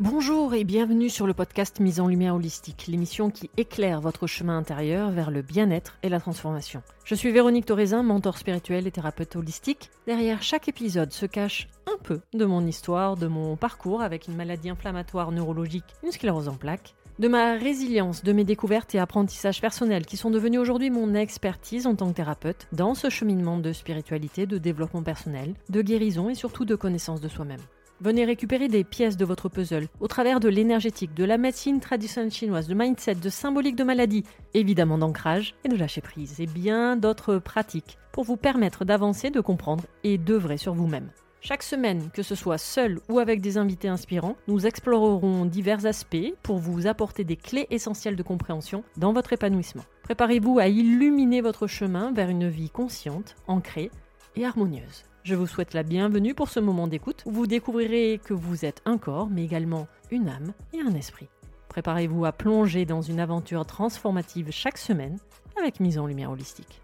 Bonjour et bienvenue sur le podcast Mise en Lumière Holistique, l'émission qui éclaire votre chemin intérieur vers le bien-être et la transformation. Je suis Véronique Thorezin, mentor spirituel et thérapeute holistique. Derrière chaque épisode se cache un peu de mon histoire, de mon parcours avec une maladie inflammatoire neurologique, une sclérose en plaques, de ma résilience, de mes découvertes et apprentissages personnels qui sont devenus aujourd'hui mon expertise en tant que thérapeute dans ce cheminement de spiritualité, de développement personnel, de guérison et surtout de connaissance de soi-même. Venez récupérer des pièces de votre puzzle au travers de l'énergétique, de la médecine traditionnelle chinoise, de mindset, de symbolique de maladie, évidemment d'ancrage et de lâcher prise, et bien d'autres pratiques pour vous permettre d'avancer, de comprendre et d'œuvrer sur vous-même. Chaque semaine, que ce soit seul ou avec des invités inspirants, nous explorerons divers aspects pour vous apporter des clés essentielles de compréhension dans votre épanouissement. Préparez-vous à illuminer votre chemin vers une vie consciente, ancrée et harmonieuse. Je vous souhaite la bienvenue pour ce moment d'écoute où vous découvrirez que vous êtes un corps, mais également une âme et un esprit. Préparez-vous à plonger dans une aventure transformative chaque semaine avec mise en lumière holistique.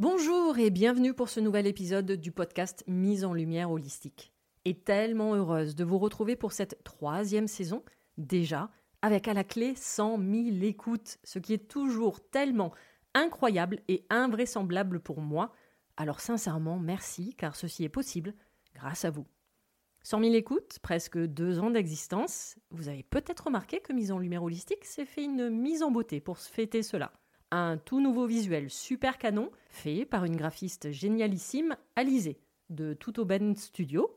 Bonjour et bienvenue pour ce nouvel épisode du podcast Mise en lumière holistique. Et tellement heureuse de vous retrouver pour cette troisième saison, déjà, avec à la clé 100 000 écoutes, ce qui est toujours tellement incroyable et invraisemblable pour moi. Alors sincèrement, merci, car ceci est possible grâce à vous. 100 000 écoutes, presque deux ans d'existence. Vous avez peut-être remarqué que Mise en Lumière Holistique s'est fait une mise en beauté pour fêter cela. Un tout nouveau visuel super canon, fait par une graphiste génialissime, Alizé, de Tutoben Studio,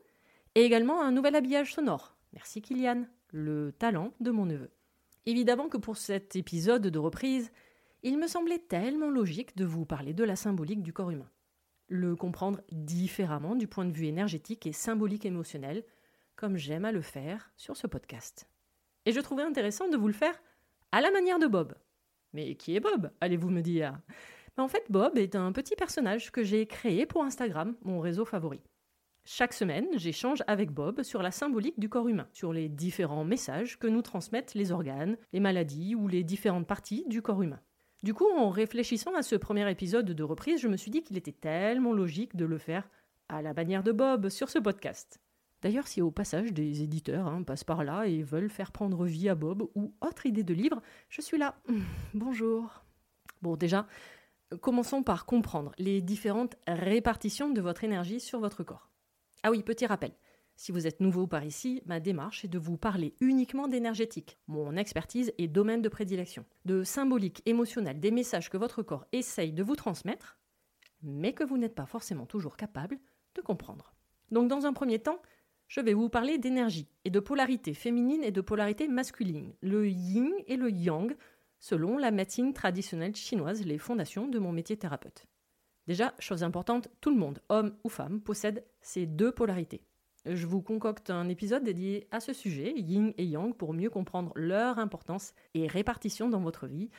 et également un nouvel habillage sonore. Merci Kylian, le talent de mon neveu. Évidemment que pour cet épisode de reprise, il me semblait tellement logique de vous parler de la symbolique du corps humain. Le comprendre différemment du point de vue énergétique et symbolique émotionnel, comme j'aime à le faire sur ce podcast. Et je trouvais intéressant de vous le faire à la manière de Bob. Mais qui est Bob allez-vous me dire? En fait, Bob est un petit personnage que j'ai créé pour Instagram, mon réseau favori. Chaque semaine, j'échange avec Bob sur la symbolique du corps humain, sur les différents messages que nous transmettent les organes, les maladies ou les différentes parties du corps humain. Du coup, en réfléchissant à ce premier épisode de reprise, je me suis dit qu'il était tellement logique de le faire à la manière de Bob sur ce podcast. D'ailleurs, si au passage des éditeurs hein, passent par là et veulent faire prendre vie à Bob ou autre idée de livre, je suis là. Bonjour. Bon, déjà, commençons par comprendre les différentes répartitions de votre énergie sur votre corps. Ah oui, petit rappel. Si vous êtes nouveau par ici, ma démarche est de vous parler uniquement d'énergétique, mon expertise et domaine de prédilection, de symbolique, émotionnel, des messages que votre corps essaye de vous transmettre, mais que vous n'êtes pas forcément toujours capable de comprendre. Donc dans un premier temps, je vais vous parler d'énergie et de polarité féminine et de polarité masculine, le yin et le yang, selon la médecine traditionnelle chinoise, les fondations de mon métier thérapeute. Déjà, chose importante, tout le monde, homme ou femme, possède ces deux polarités. Je vous concocte un épisode dédié à ce sujet, yin et yang, pour mieux comprendre leur importance et répartition dans votre vie.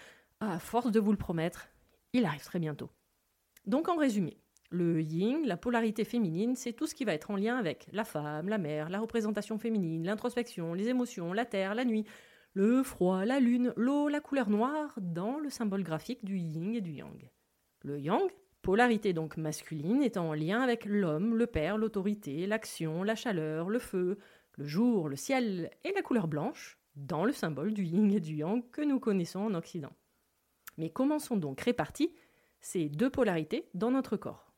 À force de vous le promettre, il arrive très bientôt. Donc en résumé, le yin, la polarité féminine, c'est tout ce qui va être en lien avec la femme, la mère, la représentation féminine, l'introspection, les émotions, la terre, la nuit, le froid, la lune, l'eau, la couleur noire, dans le symbole graphique du yin et du yang. Le yang, Polarité donc masculine étant en lien avec l'homme, le père, l'autorité, l'action, la chaleur, le feu, le jour, le ciel et la couleur blanche, dans le symbole du yin et du yang que nous connaissons en Occident. Mais comment sont donc réparties ces deux polarités dans notre corps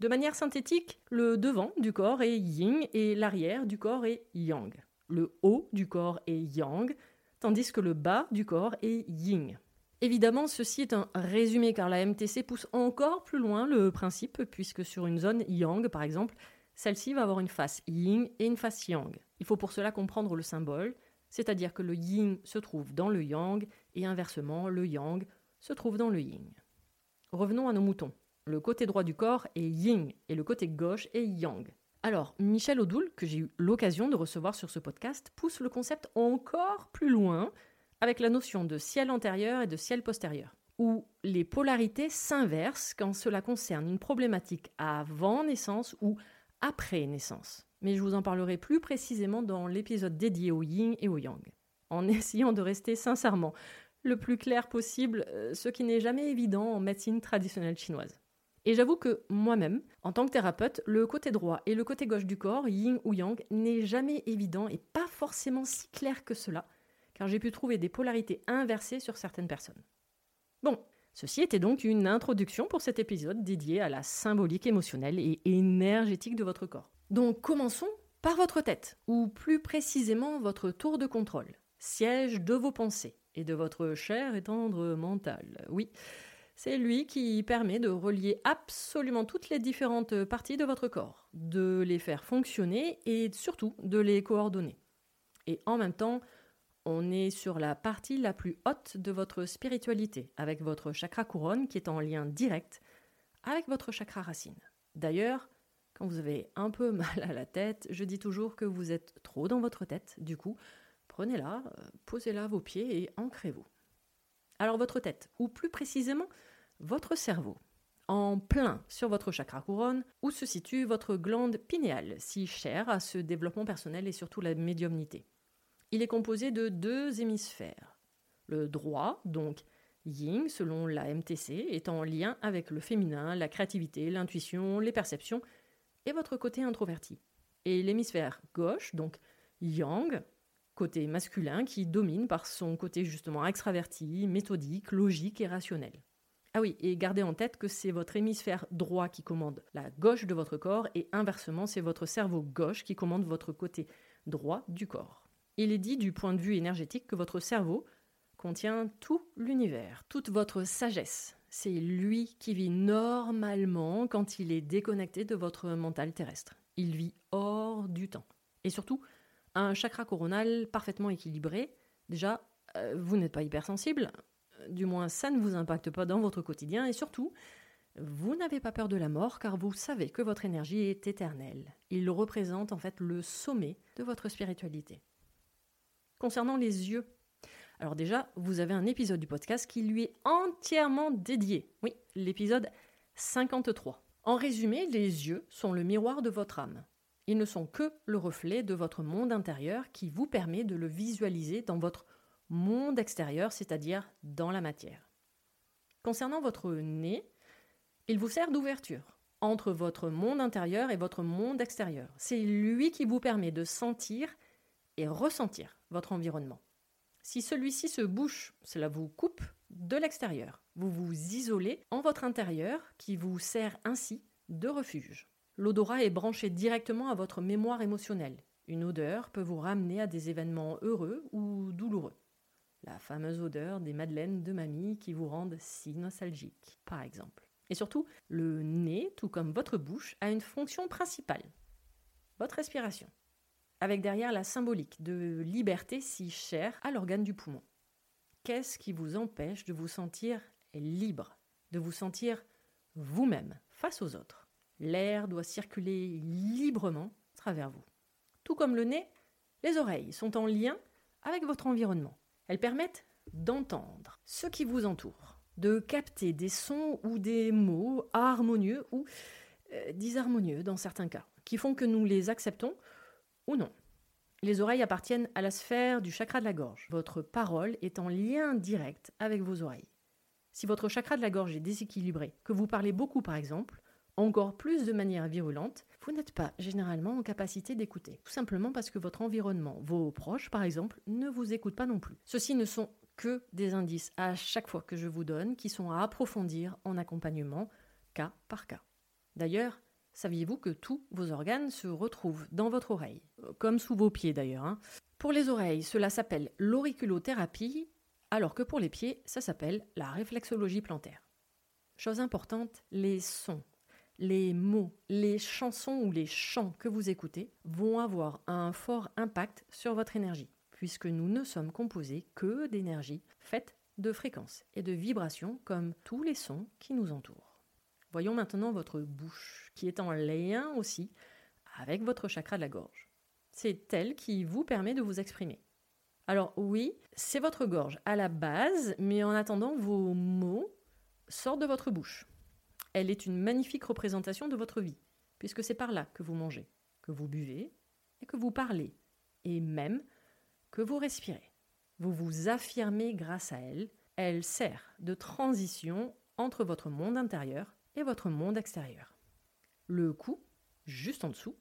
De manière synthétique, le devant du corps est yin et l'arrière du corps est yang. Le haut du corps est yang, tandis que le bas du corps est yin. Évidemment, ceci est un résumé car la MTC pousse encore plus loin le principe, puisque sur une zone yang, par exemple, celle-ci va avoir une face yin et une face yang. Il faut pour cela comprendre le symbole, c'est-à-dire que le yin se trouve dans le yang et inversement, le yang se trouve dans le yin. Revenons à nos moutons. Le côté droit du corps est yin et le côté gauche est yang. Alors, Michel Odoul, que j'ai eu l'occasion de recevoir sur ce podcast, pousse le concept encore plus loin avec la notion de ciel antérieur et de ciel postérieur, où les polarités s'inversent quand cela concerne une problématique avant naissance ou après naissance. Mais je vous en parlerai plus précisément dans l'épisode dédié au yin et au yang, en essayant de rester sincèrement le plus clair possible, euh, ce qui n'est jamais évident en médecine traditionnelle chinoise. Et j'avoue que moi-même, en tant que thérapeute, le côté droit et le côté gauche du corps, yin ou yang, n'est jamais évident et pas forcément si clair que cela, car j'ai pu trouver des polarités inversées sur certaines personnes. Bon, ceci était donc une introduction pour cet épisode dédié à la symbolique émotionnelle et énergétique de votre corps. Donc commençons par votre tête, ou plus précisément votre tour de contrôle, siège de vos pensées et de votre cher et tendre mental. Oui, c'est lui qui permet de relier absolument toutes les différentes parties de votre corps, de les faire fonctionner et surtout de les coordonner. Et en même temps, on est sur la partie la plus haute de votre spiritualité, avec votre chakra couronne qui est en lien direct avec votre chakra racine. D'ailleurs, quand vous avez un peu mal à la tête, je dis toujours que vous êtes trop dans votre tête. Du coup, prenez-la, euh, posez-la à vos pieds et ancrez-vous. Alors votre tête, ou plus précisément votre cerveau, en plein sur votre chakra couronne, où se situe votre glande pinéale, si chère à ce développement personnel et surtout la médiumnité. Il est composé de deux hémisphères. Le droit, donc yin selon la MTC, est en lien avec le féminin, la créativité, l'intuition, les perceptions et votre côté introverti. Et l'hémisphère gauche, donc yang, côté masculin qui domine par son côté justement extraverti, méthodique, logique et rationnel. Ah oui, et gardez en tête que c'est votre hémisphère droit qui commande la gauche de votre corps et inversement, c'est votre cerveau gauche qui commande votre côté droit du corps. Il est dit du point de vue énergétique que votre cerveau contient tout l'univers, toute votre sagesse. C'est lui qui vit normalement quand il est déconnecté de votre mental terrestre. Il vit hors du temps. Et surtout, un chakra coronal parfaitement équilibré, déjà, euh, vous n'êtes pas hypersensible, du moins ça ne vous impacte pas dans votre quotidien et surtout, vous n'avez pas peur de la mort car vous savez que votre énergie est éternelle. Il représente en fait le sommet de votre spiritualité. Concernant les yeux, alors déjà, vous avez un épisode du podcast qui lui est entièrement dédié. Oui, l'épisode 53. En résumé, les yeux sont le miroir de votre âme. Ils ne sont que le reflet de votre monde intérieur qui vous permet de le visualiser dans votre monde extérieur, c'est-à-dire dans la matière. Concernant votre nez, il vous sert d'ouverture entre votre monde intérieur et votre monde extérieur. C'est lui qui vous permet de sentir et ressentir votre environnement. Si celui-ci se bouche, cela vous coupe de l'extérieur. Vous vous isolez en votre intérieur qui vous sert ainsi de refuge. L'odorat est branché directement à votre mémoire émotionnelle. Une odeur peut vous ramener à des événements heureux ou douloureux la fameuse odeur des madeleines de mamie qui vous rendent si nostalgique, par exemple. Et surtout, le nez, tout comme votre bouche, a une fonction principale, votre respiration, avec derrière la symbolique de liberté si chère à l'organe du poumon. Qu'est-ce qui vous empêche de vous sentir libre, de vous sentir vous-même face aux autres? L'air doit circuler librement à travers vous. Tout comme le nez, les oreilles sont en lien avec votre environnement. Elles permettent d'entendre ce qui vous entoure, de capter des sons ou des mots harmonieux ou euh, disharmonieux dans certains cas, qui font que nous les acceptons non. Les oreilles appartiennent à la sphère du chakra de la gorge. Votre parole est en lien direct avec vos oreilles. Si votre chakra de la gorge est déséquilibré, que vous parlez beaucoup par exemple, encore plus de manière virulente, vous n'êtes pas généralement en capacité d'écouter. Tout simplement parce que votre environnement, vos proches par exemple, ne vous écoutent pas non plus. Ceux-ci ne sont que des indices à chaque fois que je vous donne qui sont à approfondir en accompagnement cas par cas. D'ailleurs, saviez-vous que tous vos organes se retrouvent dans votre oreille, comme sous vos pieds d'ailleurs. Hein? Pour les oreilles, cela s'appelle l'auriculothérapie, alors que pour les pieds, ça s'appelle la réflexologie plantaire. Chose importante, les sons les mots, les chansons ou les chants que vous écoutez vont avoir un fort impact sur votre énergie, puisque nous ne sommes composés que d'énergie faite de fréquences et de vibrations comme tous les sons qui nous entourent. Voyons maintenant votre bouche, qui est en lien aussi avec votre chakra de la gorge. C'est elle qui vous permet de vous exprimer. Alors oui, c'est votre gorge à la base, mais en attendant, vos mots sortent de votre bouche. Elle est une magnifique représentation de votre vie, puisque c'est par là que vous mangez, que vous buvez et que vous parlez, et même que vous respirez. Vous vous affirmez grâce à elle. Elle sert de transition entre votre monde intérieur votre monde extérieur. Le cou, juste en dessous,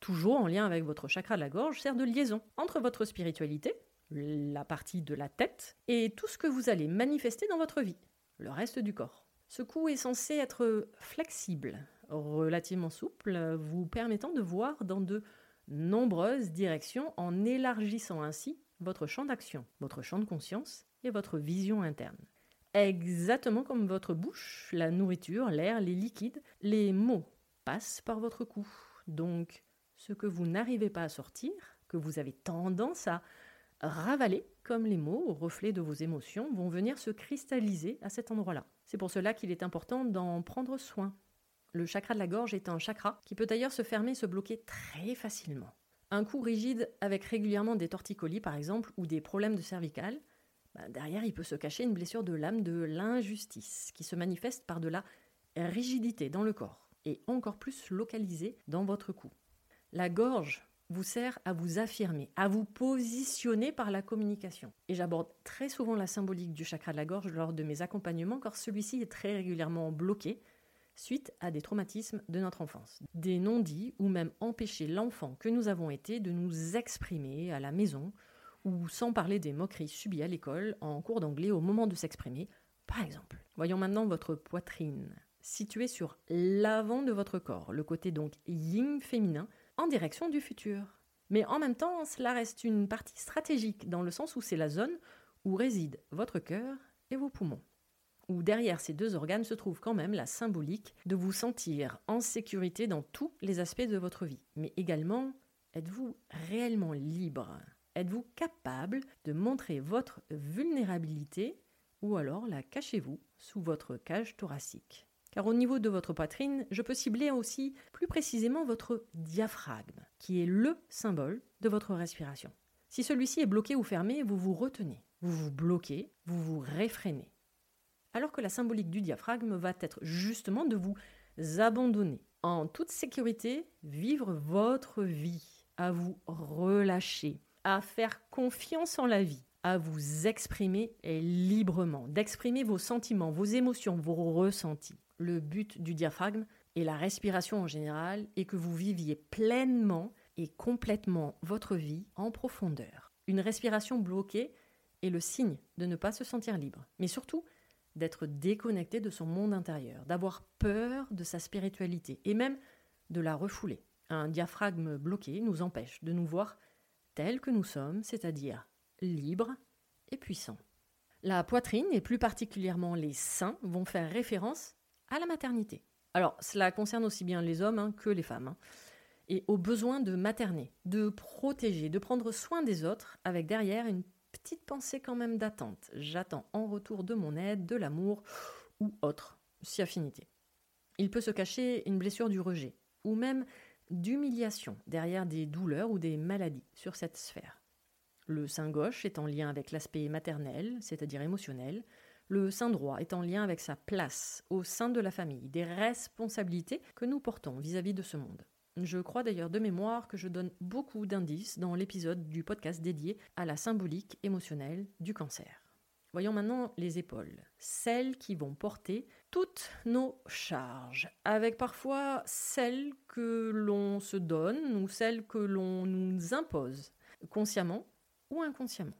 toujours en lien avec votre chakra de la gorge, sert de liaison entre votre spiritualité, la partie de la tête, et tout ce que vous allez manifester dans votre vie, le reste du corps. Ce cou est censé être flexible, relativement souple, vous permettant de voir dans de nombreuses directions en élargissant ainsi votre champ d'action, votre champ de conscience et votre vision interne. Exactement comme votre bouche, la nourriture, l'air, les liquides, les mots passent par votre cou. Donc, ce que vous n'arrivez pas à sortir, que vous avez tendance à ravaler, comme les mots, au reflet de vos émotions, vont venir se cristalliser à cet endroit-là. C'est pour cela qu'il est important d'en prendre soin. Le chakra de la gorge est un chakra qui peut d'ailleurs se fermer se bloquer très facilement. Un cou rigide avec régulièrement des torticolis par exemple ou des problèmes de cervical, bah, derrière il peut se cacher une blessure de l'âme de l'injustice qui se manifeste par de la rigidité dans le corps et encore plus localisée dans votre cou. La gorge vous sert à vous affirmer, à vous positionner par la communication. Et j'aborde très souvent la symbolique du chakra de la gorge lors de mes accompagnements car celui-ci est très régulièrement bloqué suite à des traumatismes de notre enfance. Des non-dits ou même empêcher l'enfant que nous avons été de nous exprimer à la maison ou sans parler des moqueries subies à l'école en cours d'anglais au moment de s'exprimer, par exemple. Voyons maintenant votre poitrine, située sur l'avant de votre corps, le côté donc yin féminin, en direction du futur. Mais en même temps, cela reste une partie stratégique dans le sens où c'est la zone où réside votre cœur et vos poumons où derrière ces deux organes se trouve quand même la symbolique de vous sentir en sécurité dans tous les aspects de votre vie. Mais également, êtes-vous réellement libre? Êtes-vous capable de montrer votre vulnérabilité ou alors la cachez-vous sous votre cage thoracique? Car au niveau de votre poitrine, je peux cibler aussi plus précisément votre diaphragme, qui est le symbole de votre respiration. Si celui-ci est bloqué ou fermé, vous vous retenez, vous vous bloquez, vous vous réfrénez. Alors que la symbolique du diaphragme va être justement de vous abandonner. En toute sécurité, vivre votre vie, à vous relâcher, à faire confiance en la vie, à vous exprimer librement, d'exprimer vos sentiments, vos émotions, vos ressentis. Le but du diaphragme et la respiration en général est que vous viviez pleinement et complètement votre vie en profondeur. Une respiration bloquée est le signe de ne pas se sentir libre, mais surtout d'être déconnecté de son monde intérieur, d'avoir peur de sa spiritualité et même de la refouler. Un diaphragme bloqué nous empêche de nous voir tels que nous sommes, c'est-à-dire libres et puissants. La poitrine et plus particulièrement les seins vont faire référence à la maternité. Alors, cela concerne aussi bien les hommes hein, que les femmes. Hein, et au besoin de materner, de protéger, de prendre soin des autres, avec derrière une petite pensée quand même d'attente. J'attends en retour de mon aide, de l'amour ou autre, si affinité. Il peut se cacher une blessure du rejet ou même d'humiliation derrière des douleurs ou des maladies sur cette sphère. Le sein gauche est en lien avec l'aspect maternel, c'est-à-dire émotionnel. Le sein droit est en lien avec sa place au sein de la famille, des responsabilités que nous portons vis à -vis de ce monde. Je crois d'ailleurs de mémoire que je donne beaucoup d'indices dans l'épisode du podcast dédié à la symbolique émotionnelle du cancer. Voyons maintenant les épaules, celles qui vont porter toutes nos charges, avec parfois celles que l'on se donne ou celles que l'on nous impose, consciemment ou inconsciemment.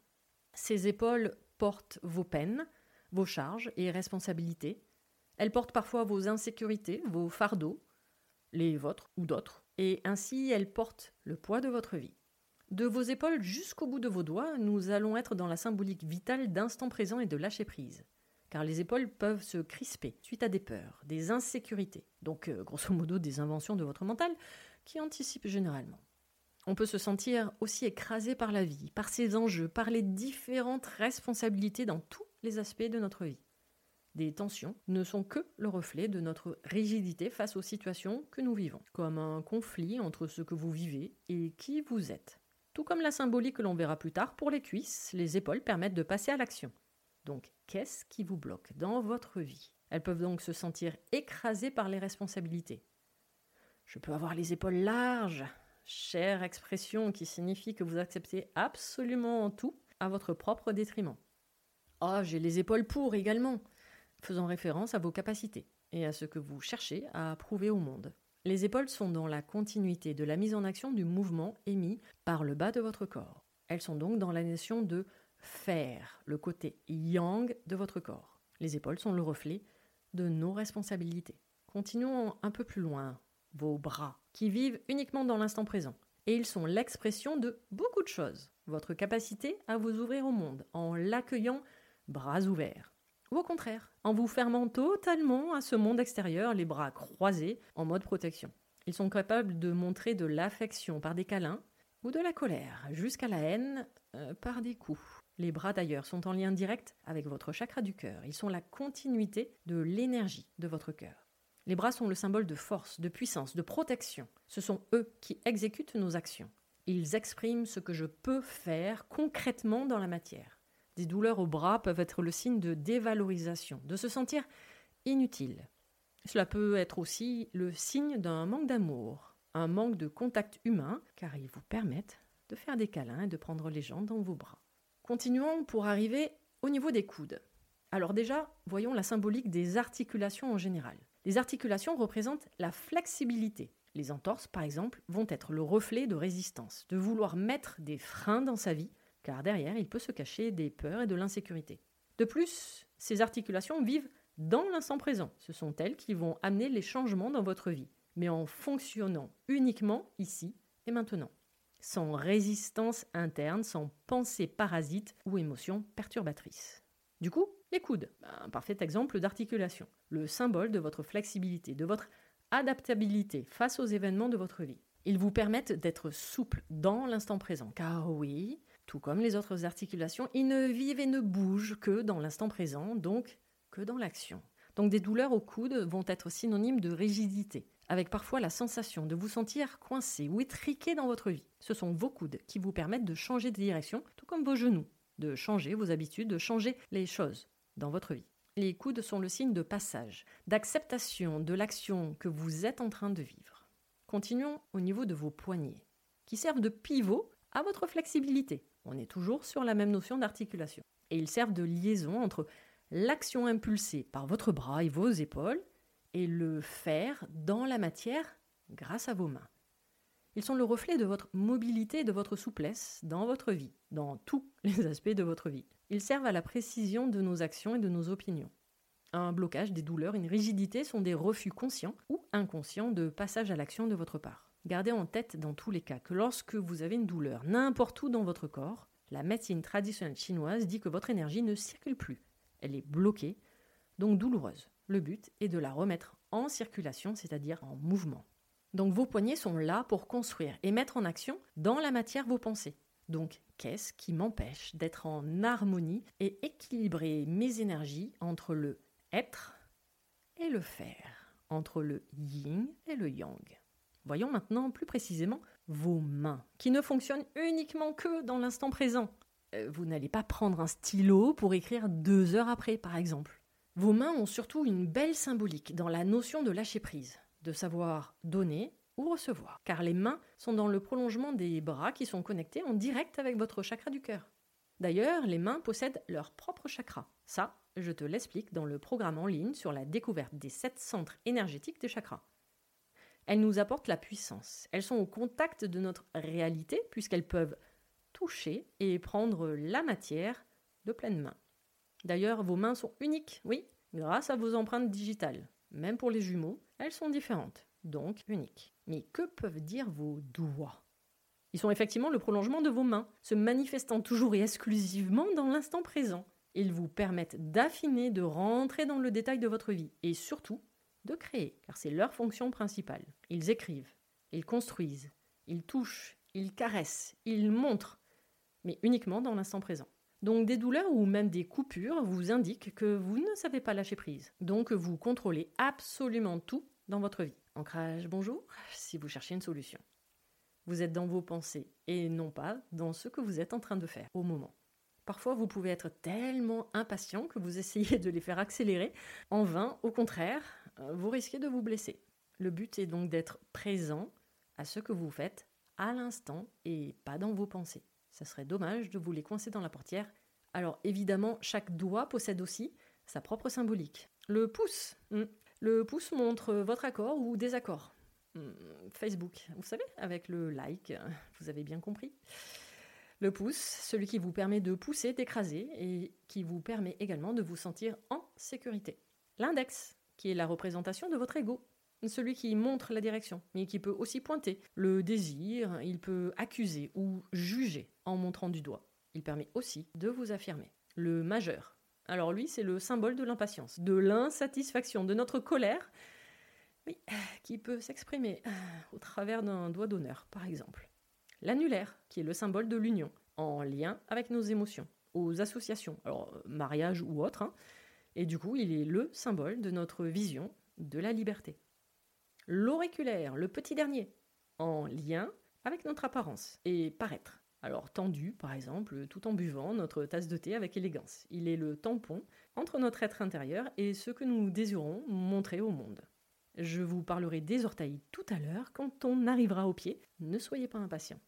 Ces épaules portent vos peines, vos charges et responsabilités. Elles portent parfois vos insécurités, vos fardeaux, les vôtres ou d'autres, et ainsi elles portent le poids de votre vie. De vos épaules jusqu'au bout de vos doigts, nous allons être dans la symbolique vitale d'instant présent et de lâcher prise. Car les épaules peuvent se crisper suite à des peurs, des insécurités, donc euh, grosso modo des inventions de votre mental qui anticipent généralement. On peut se sentir aussi écrasé par la vie, par ses enjeux, par les différentes responsabilités dans tous les aspects de notre vie. des tensions, ne sont que le reflet de notre rigidité face aux situations que nous vivons, comme un conflit entre ce que vous vivez et qui vous êtes. Tout comme la symbolique que l'on verra plus tard, pour les cuisses, les épaules permettent de passer à l'action. Donc, qu'est-ce qui vous bloque dans votre vie? Elles peuvent donc se sentir écrasées par les responsabilités. Je peux avoir les épaules larges, chère expression qui signifie que vous acceptez absolument tout à votre propre détriment. Ah, oh, j'ai les épaules pour également, faisant référence à vos capacités et à ce que vous cherchez à prouver au monde. Les épaules sont dans la continuité de la mise en action du mouvement émis par le bas de votre corps. Elles sont donc dans la notion de faire, le côté yang de votre corps. Les épaules sont le reflet de nos responsabilités. Continuons un peu plus loin. Vos bras, qui vivent uniquement dans l'instant présent. Et ils sont l'expression de beaucoup de choses. Votre capacité à vous ouvrir au monde en l'accueillant bras ouverts. Ou au contraire, en vous fermant totalement à ce monde extérieur, les bras croisés, en mode protection. Ils sont capables de montrer de l'affection par des câlins de la colère, jusqu'à la haine euh, par des coups. Les bras d'ailleurs sont en lien direct avec votre chakra du cœur. Ils sont la continuité de l'énergie de votre cœur. Les bras sont le symbole de force, de puissance, de protection. Ce sont eux qui exécutent nos actions. Ils expriment ce que je peux faire concrètement dans la matière. Des douleurs au bras peuvent être le signe de dévalorisation, de se sentir inutile. Cela peut être aussi le signe d'un manque d'amour, un manque de contact humain, car ils vous permettent de faire des câlins et de prendre les gens dans vos bras. Continuons pour arriver au niveau des coudes. Alors déjà, voyons la symbolique des articulations en général. Les articulations représentent la flexibilité. Les entorses, par exemple, vont être le reflet de résistance, de vouloir mettre des freins dans sa vie car derrière, il peut se cacher des peurs et de l'insécurité. De plus, ces articulations vivent dans l'instant présent. Ce sont elles qui vont amener les changements dans votre vie, mais en fonctionnant uniquement ici et maintenant, sans résistance interne, sans pensée parasite ou émotion perturbatrice. Du coup, les coudes, un parfait exemple d'articulation, le symbole de votre flexibilité, de votre adaptabilité face aux événements de votre vie. Ils vous permettent d'être souple dans l'instant présent, car oui, tout comme les autres articulations, ils ne vivent et ne bougent que dans l'instant présent, donc que dans l'action. Donc des douleurs au coude vont être synonymes de rigidité, avec parfois la sensation de vous sentir coincé ou étriqué dans votre vie. Ce sont vos coudes qui vous permettent de changer de direction, tout comme vos genoux, de changer vos habitudes, de changer les choses dans votre vie. Les coudes sont le signe de passage, d'acceptation de l'action que vous êtes en train de vivre. Continuons au niveau de vos poignets, qui servent de pivot à votre flexibilité. On est toujours sur la même notion d'articulation. Et ils servent de liaison entre l'action impulsée par votre bras et vos épaules et le faire dans la matière grâce à vos mains. Ils sont le reflet de votre mobilité et de votre souplesse dans votre vie, dans tous les aspects de votre vie. Ils servent à la précision de nos actions et de nos opinions. Un blocage, des douleurs, une rigidité sont des refus conscients ou inconscients de passage à l'action de votre part. Gardez en tête dans tous les cas que lorsque vous avez une douleur n'importe où dans votre corps, la médecine traditionnelle chinoise dit que votre énergie ne circule plus. Elle est bloquée, donc douloureuse. Le but est de la remettre en circulation, c'est-à-dire en mouvement. Donc vos poignets sont là pour construire et mettre en action dans la matière vos pensées. Donc qu'est-ce qui m'empêche d'être en harmonie et équilibrer mes énergies entre le être et le faire, entre le yin et le yang? Voyons maintenant plus précisément vos mains, qui ne fonctionnent uniquement que dans l'instant présent. Euh, vous n'allez pas prendre un stylo pour écrire deux heures après, par exemple. Vos mains ont surtout une belle symbolique dans la notion de lâcher prise, de savoir donner ou recevoir, car les mains sont dans le prolongement des bras qui sont connectés en direct avec votre chakra du cœur. D'ailleurs, les mains possèdent leur propre chakra. Ça, je te l'explique dans le programme en ligne sur la découverte des sept centres énergétiques des chakras. Elles nous apportent la puissance. Elles sont au contact de notre réalité puisqu'elles peuvent toucher et prendre la matière de pleine main. D'ailleurs, vos mains sont uniques, oui, grâce à vos empreintes digitales. Même pour les jumeaux, elles sont différentes, donc uniques. Mais que peuvent dire vos doigts? Ils sont effectivement le prolongement de vos mains, se manifestant toujours et exclusivement dans l'instant présent. Ils vous permettent d'affiner, de rentrer dans le détail de votre vie et surtout de créer, car c'est leur fonction principale. Ils écrivent, ils construisent, ils touchent, ils caressent, ils montrent, mais uniquement dans l'instant présent. Donc des douleurs ou même des coupures vous indiquent que vous ne savez pas lâcher prise. Donc vous contrôlez absolument tout dans votre vie. Ancrage, bonjour, si vous cherchez une solution. Vous êtes dans vos pensées et non pas dans ce que vous êtes en train de faire au moment. Parfois, vous pouvez être tellement impatient que vous essayez de les faire accélérer. En vain, au contraire, vous risquez de vous blesser. Le but est donc d'être présent à ce que vous faites à l'instant et pas dans vos pensées. Ça serait dommage de vous les coincer dans la portière. Alors évidemment, chaque doigt possède aussi sa propre symbolique. Le pouce. Hmm. Le pouce montre votre accord ou désaccord. Hmm. Facebook, vous savez, avec le like, vous avez bien compris. Le pouce, celui qui vous permet de pousser, d'écraser et qui vous permet également de vous sentir en sécurité. L'index, qui est la représentation de votre ego, celui qui montre la direction, mais qui peut aussi pointer. Le désir, il peut accuser ou juger en montrant du doigt. Il permet aussi de vous affirmer. Le majeur. Alors lui, c'est le symbole de l'impatience, de l'insatisfaction, de notre colère, oui, qui peut s'exprimer euh, au travers d'un doigt d'honneur, par exemple. L'annulaire, qui est le symbole de l'union, en lien avec nos émotions, aux associations, alors euh, mariage ou autre, hein. et du coup, il est le symbole de notre vision de la liberté l'auriculaire, le petit dernier, en lien avec notre apparence et paraître. Alors tendu, par exemple, tout en buvant notre tasse de thé avec élégance. Il est le tampon entre notre être intérieur et ce que nous désirons montrer au monde. Je vous parlerai des orteils tout à l'heure quand on arrivera au pied. Ne soyez pas impatients.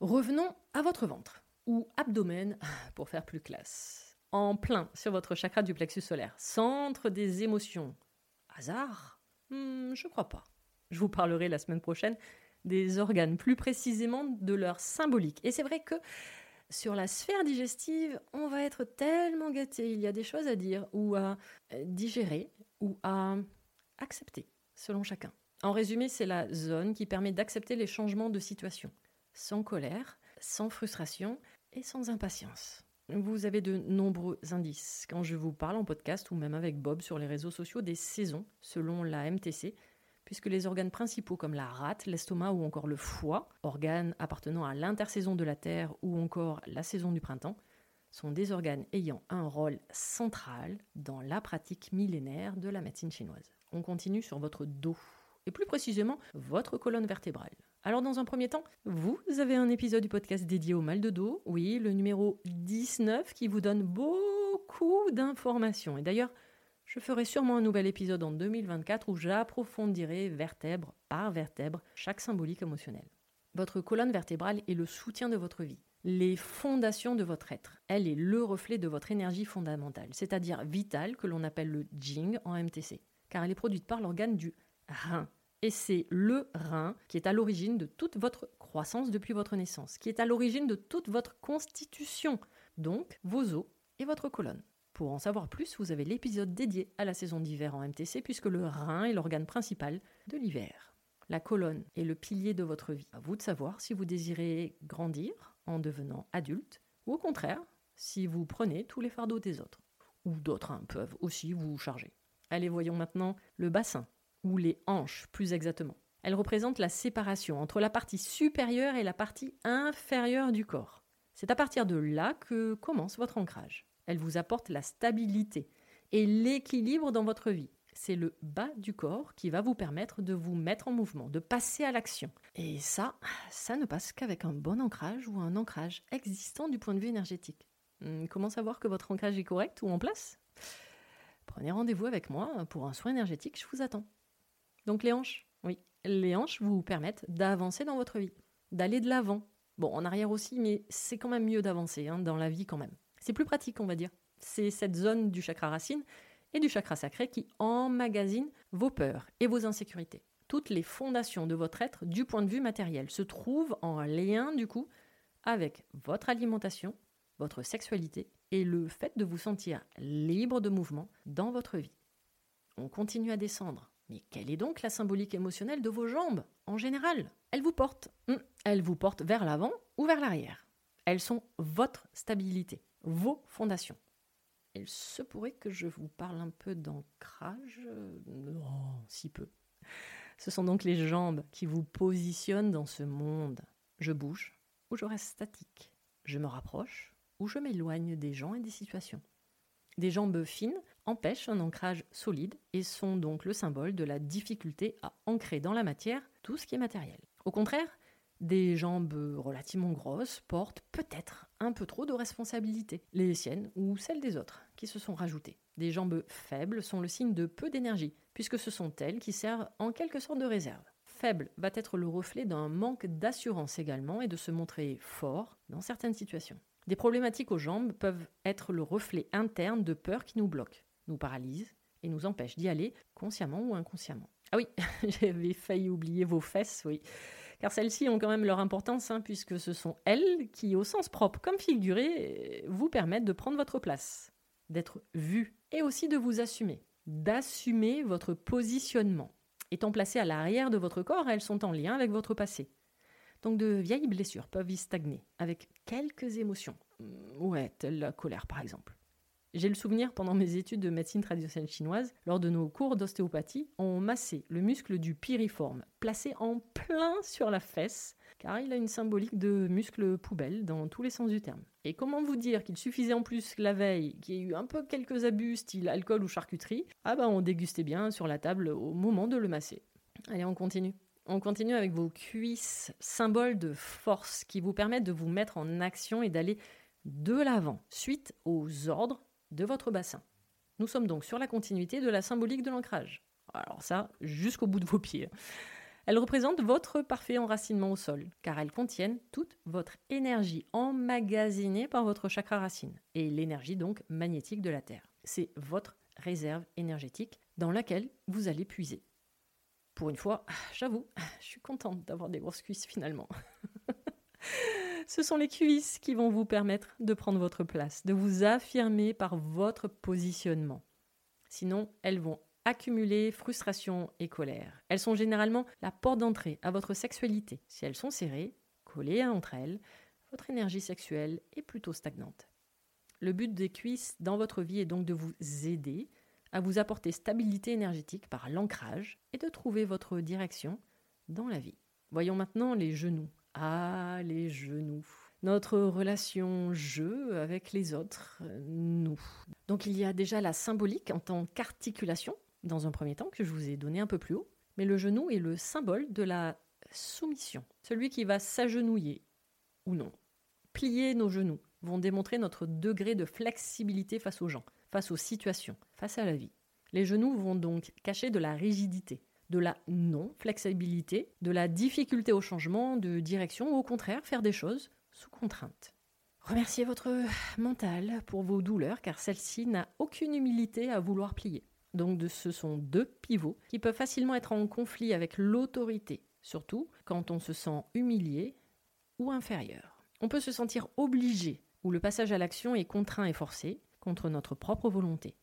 Revenons à votre ventre, ou abdomen pour faire plus classe. En plein sur votre chakra du plexus solaire, centre des émotions. Hasard? Hmm, je crois pas. Je vous parlerai la semaine prochaine des organes, plus précisément de leur symbolique. Et c'est vrai que sur la sphère digestive, on va être tellement gâté. Il y a des choses à dire ou à euh, digérer ou à accepter, selon chacun. En résumé, c'est la zone qui permet d'accepter les changements de situation, sans colère, sans frustration et sans impatience. Vous avez de nombreux indices quand je vous parle en podcast ou même avec Bob sur les réseaux sociaux des saisons selon la MTC, puisque les organes principaux comme la rate, l'estomac ou encore le foie, organes appartenant à l'intersaison de la Terre ou encore la saison du printemps, sont des organes ayant un rôle central dans la pratique millénaire de la médecine chinoise. On continue sur votre dos, et plus précisément votre colonne vertébrale. Alors dans un premier temps, vous avez un épisode du podcast dédié au mal de dos, oui, le numéro 19 qui vous donne beaucoup d'informations. Et d'ailleurs, je ferai sûrement un nouvel épisode en 2024 où j'approfondirai vertèbre par vertèbre chaque symbolique émotionnelle. Votre colonne vertébrale est le soutien de votre vie, les fondations de votre être. Elle est le reflet de votre énergie fondamentale, c'est-à-dire vitale que l'on appelle le Jing en MTC, car elle est produite par l'organe du rein. Et c'est le rein qui est à l'origine de toute votre croissance depuis votre naissance, qui est à l'origine de toute votre constitution, donc vos os et votre colonne. Pour en savoir plus, vous avez l'épisode dédié à la saison d'hiver en MTC, puisque le rein est l'organe principal de l'hiver. La colonne est le pilier de votre vie. À vous de savoir si vous désirez grandir en devenant adulte, ou au contraire, si vous prenez tous les fardeaux des autres. Ou d'autres hein, peuvent aussi vous charger. Allez, voyons maintenant le bassin ou les hanches plus exactement. Elle représente la séparation entre la partie supérieure et la partie inférieure du corps. C'est à partir de là que commence votre ancrage. Elle vous apporte la stabilité et l'équilibre dans votre vie. C'est le bas du corps qui va vous permettre de vous mettre en mouvement, de passer à l'action. Et ça, ça ne passe qu'avec un bon ancrage ou un ancrage existant du point de vue énergétique. Hmm, comment savoir que votre ancrage est correct ou en place? Prenez rendez-vous avec moi pour un soin énergétique, je vous attends. Donc les hanches, oui, les hanches vous permettent d'avancer dans votre vie, d'aller de l'avant. Bon, en arrière aussi, mais c'est quand même mieux d'avancer hein, dans la vie quand même. C'est plus pratique, on va dire. C'est cette zone du chakra racine et du chakra sacré qui emmagasine vos peurs et vos insécurités. Toutes les fondations de votre être du point de vue matériel se trouvent en lien du coup avec votre alimentation, votre sexualité et le fait de vous sentir libre de mouvement dans votre vie. On continue à descendre mais quelle est donc la symbolique émotionnelle de vos jambes en général? Elles vous portent. Hum, elles vous portent vers l'avant ou vers l'arrière. Elles sont votre stabilité, vos fondations. Il se pourrait que je vous parle un peu d'ancrage. Non, si peu. Ce sont donc les jambes qui vous positionnent dans ce monde. Je bouge ou je reste statique. Je me rapproche où je m'éloigne des gens et des situations. Des jambes fines empêchent un ancrage solide et sont donc le symbole de la difficulté à ancrer dans la matière tout ce qui est matériel. Au contraire, des jambes relativement grosses portent peut-être un peu trop de responsabilités, les siennes ou celles des autres, qui se sont rajoutées. Des jambes faibles sont le signe de peu d'énergie, puisque ce sont elles qui servent en quelque sorte de réserve. Faible va être le reflet d'un manque d'assurance également et de se montrer fort dans certaines situations. Des problématiques aux jambes peuvent être le reflet interne de peurs qui nous bloquent, nous paralysent et nous empêchent d'y aller consciemment ou inconsciemment. Ah oui, j'avais failli oublier vos fesses, oui car celles-ci ont quand même leur importance, hein, puisque ce sont elles qui, au sens propre comme figuré, vous permettent de prendre votre place, d'être vu, et aussi de vous assumer, d'assumer votre positionnement. Étant placées à l'arrière de votre corps, elles sont en lien avec votre passé. Donc de vieilles blessures peuvent y stagner, avec quelques émotions. Ouais, telle la colère par exemple. J'ai le souvenir, pendant mes études de médecine traditionnelle chinoise, lors de nos cours d'ostéopathie, on massait le muscle du piriforme, placé en plein sur la fesse, car il a une symbolique de muscle poubelle dans tous les sens du terme. Et comment vous dire qu'il suffisait en plus la veille qu'il y ait eu un peu quelques abus, style alcool ou charcuterie, ah bah on dégustait bien sur la table au moment de le masser. Allez, on continue. On continue avec vos cuisses, symbole de force qui vous permettent de vous mettre en action et d'aller de l'avant, suite aux ordres de votre bassin. Nous sommes donc sur la continuité de la symbolique de l'ancrage. Alors ça, jusqu'au bout de vos pieds. Elles représentent votre parfait enracinement au sol, car elles contiennent toute votre énergie emmagasinée par votre chakra racine, et l'énergie donc magnétique de la Terre. C'est votre réserve énergétique dans laquelle vous allez puiser. Pour une fois, j'avoue, je suis contente d'avoir des grosses cuisses finalement. Ce sont les cuisses qui vont vous permettre de prendre votre place, de vous affirmer par votre positionnement. Sinon, elles vont accumuler frustration et colère. Elles sont généralement la porte d'entrée à votre sexualité. Si elles sont serrées, collées entre elles, votre énergie sexuelle est plutôt stagnante. Le but des cuisses dans votre vie est donc de vous aider à vous apporter stabilité énergétique par l'ancrage et de trouver votre direction dans la vie. Voyons maintenant les genoux. Ah, les genoux. Notre relation jeu avec les autres, nous. Donc il y a déjà la symbolique en tant qu'articulation, dans un premier temps, que je vous ai donné un peu plus haut. Mais le genou est le symbole de la soumission. Celui qui va s'agenouiller, ou non. Plier nos genoux vont démontrer notre degré de flexibilité face aux gens, face aux situations, face à la vie. Les genoux vont donc cacher de la rigidité, de la non-flexibilité, de la difficulté au changement de direction ou au contraire faire des choses sous contrainte. Remerciez votre mental pour vos douleurs car celle-ci n'a aucune humilité à vouloir plier. Donc ce sont deux pivots qui peuvent facilement être en conflit avec l'autorité, surtout quand on se sent humilié ou inférieur. On peut se sentir obligé ou le passage à l'action est contraint et forcé contre notre propre volonté,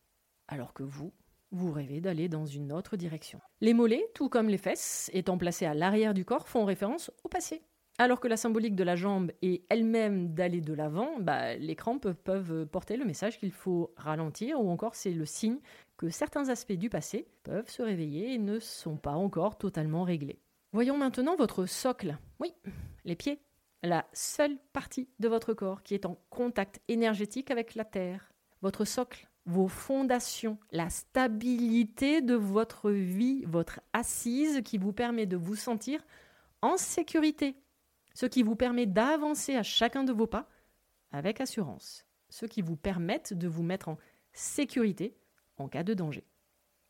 alors que vous, vous rêvez d'aller dans une autre direction. Les mollets, tout comme les fesses, étant placés à l'arrière du corps, font référence au passé. Alors que la symbolique de la jambe est elle-même d'aller de l'avant, bah, les crampes peuvent porter le message qu'il faut ralentir ou encore c'est le signe que certains aspects du passé peuvent se réveiller et ne sont pas encore totalement réglés. Voyons maintenant votre socle. Oui, les pieds. La seule partie de votre corps qui est en contact énergétique avec la terre. Votre socle vos fondations, la stabilité de votre vie, votre assise qui vous permet de vous sentir en sécurité, ce qui vous permet d'avancer à chacun de vos pas avec assurance, ce qui vous permettent de vous mettre en sécurité en cas de danger.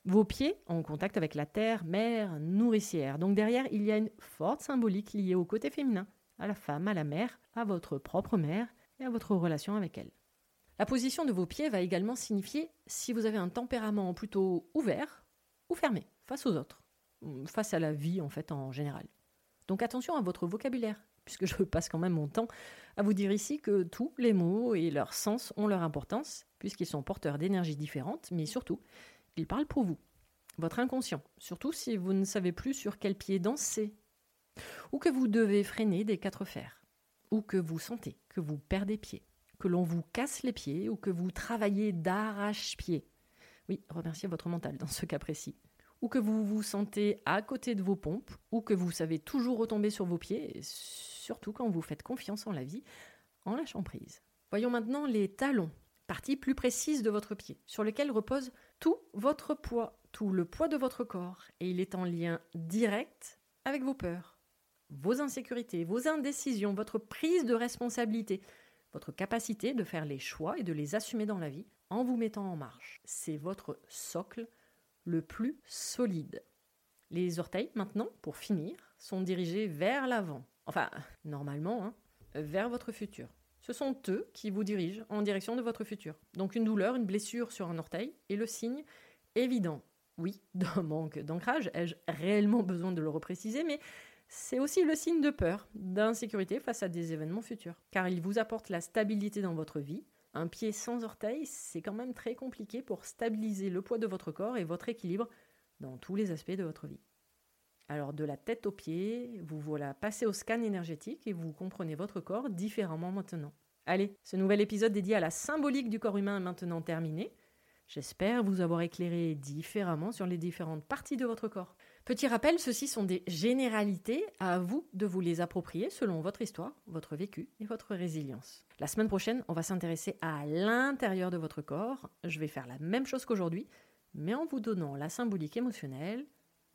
Vos pieds en contact avec la terre, mère, nourricière. Donc derrière, il y a une forte symbolique liée au côté féminin, à la femme, à la mère, à votre propre mère et à votre relation avec elle. La position de vos pieds va également signifier si vous avez un tempérament plutôt ouvert ou fermé face aux autres, face à la vie en fait en général. Donc attention à votre vocabulaire, puisque je passe quand même mon temps à vous dire ici que tous les mots et leur sens ont leur importance, puisqu'ils sont porteurs d'énergies différentes, mais surtout, ils parlent pour vous, votre inconscient, surtout si vous ne savez plus sur quel pied danser, ou que vous devez freiner des quatre fers, ou que vous sentez que vous perdez pied que l'on vous casse les pieds ou que vous travaillez d'arrache-pied. Oui, remerciez votre mental dans ce cas précis. Ou que vous vous sentez à côté de vos pompes, ou que vous savez toujours retomber sur vos pieds, surtout quand vous faites confiance en la vie, en lâchant prise. Voyons maintenant les talons, partie plus précise de votre pied, sur lequel repose tout votre poids, tout le poids de votre corps, et il est en lien direct avec vos peurs, vos insécurités, vos indécisions, votre prise de responsabilité, votre capacité de faire les choix et de les assumer dans la vie en vous mettant en marche. C'est votre socle le plus solide. Les orteils, maintenant, pour finir, sont dirigés vers l'avant. Enfin, normalement, hein, vers votre futur. Ce sont eux qui vous dirigent en direction de votre futur. Donc une douleur, une blessure sur un orteil est le signe évident, oui, d'un manque d'ancrage. Ai-je réellement besoin de le repréciser? Mais c'est aussi le signe de peur, d'insécurité face à des événements futurs. Car il vous apporte la stabilité dans votre vie. Un pied sans orteil, c'est quand même très compliqué pour stabiliser le poids de votre corps et votre équilibre dans tous les aspects de votre vie. Alors de la tête aux pieds, vous voilà passé au scan énergétique et vous comprenez votre corps différemment maintenant. Allez, ce nouvel épisode dédié à la symbolique du corps humain est maintenant terminé. J'espère vous avoir éclairé différemment sur les différentes parties de votre corps. Petit rappel, ceux-ci sont des généralités, à vous de vous les approprier selon votre histoire, votre vécu et votre résilience. La semaine prochaine, on va s'intéresser à l'intérieur de votre corps. Je vais faire la même chose qu'aujourd'hui, mais en vous donnant la symbolique émotionnelle,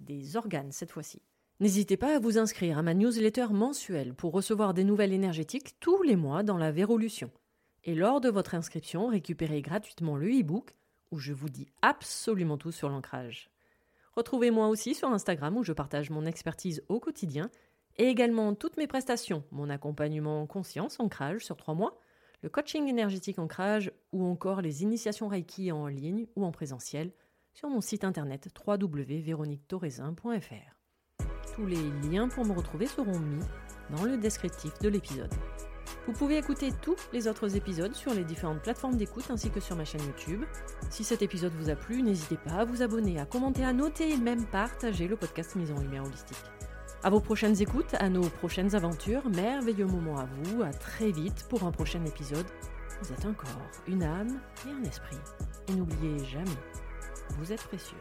des organes cette fois-ci. N'hésitez pas à vous inscrire à ma newsletter mensuelle pour recevoir des nouvelles énergétiques tous les mois dans la Vérolution. Et lors de votre inscription, récupérez gratuitement le e-book où je vous dis absolument tout sur l'ancrage. Retrouvez-moi aussi sur Instagram où je partage mon expertise au quotidien et également toutes mes prestations, mon accompagnement conscience ancrage sur trois mois, le coaching énergétique ancrage ou encore les initiations Reiki en ligne ou en présentiel sur mon site internet www.véroniquetorezin.fr. Tous les liens pour me retrouver seront mis dans le descriptif de l'épisode. Vous pouvez écouter tous les autres épisodes sur les différentes plateformes d'écoute ainsi que sur ma chaîne YouTube. Si cet épisode vous a plu, n'hésitez pas à vous abonner, à commenter, à noter et même partager le podcast Mise en Lumière Holistique. À vos prochaines écoutes, à nos prochaines aventures, merveilleux moment à vous, à très vite pour un prochain épisode. Vous êtes un corps, une âme et un esprit. Et n'oubliez jamais, vous êtes précieux.